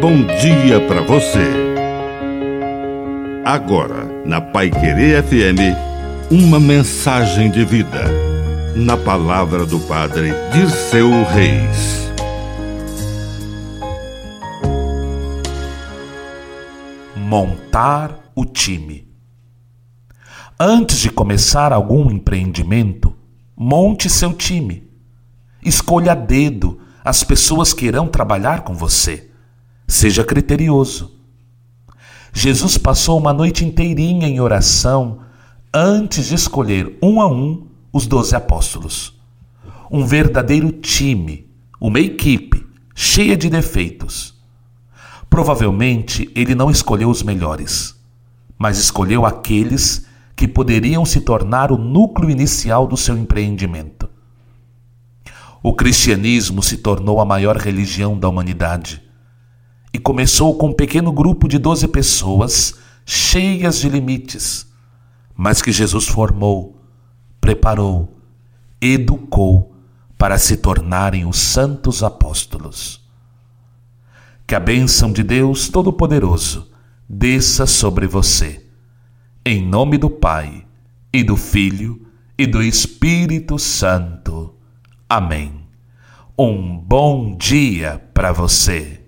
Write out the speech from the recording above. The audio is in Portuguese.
bom dia para você. Agora, na Pai Querer FM, uma mensagem de vida. Na palavra do Padre Dirceu Reis. Montar o time. Antes de começar algum empreendimento, monte seu time. Escolha a dedo as pessoas que irão trabalhar com você. Seja criterioso. Jesus passou uma noite inteirinha em oração antes de escolher um a um os doze apóstolos. Um verdadeiro time, uma equipe cheia de defeitos. Provavelmente ele não escolheu os melhores, mas escolheu aqueles que poderiam se tornar o núcleo inicial do seu empreendimento. O cristianismo se tornou a maior religião da humanidade e começou com um pequeno grupo de doze pessoas cheias de limites, mas que Jesus formou, preparou, educou para se tornarem os santos apóstolos. Que a bênção de Deus Todo-Poderoso desça sobre você, em nome do Pai, e do Filho, e do Espírito Santo. Amém. Um bom dia para você.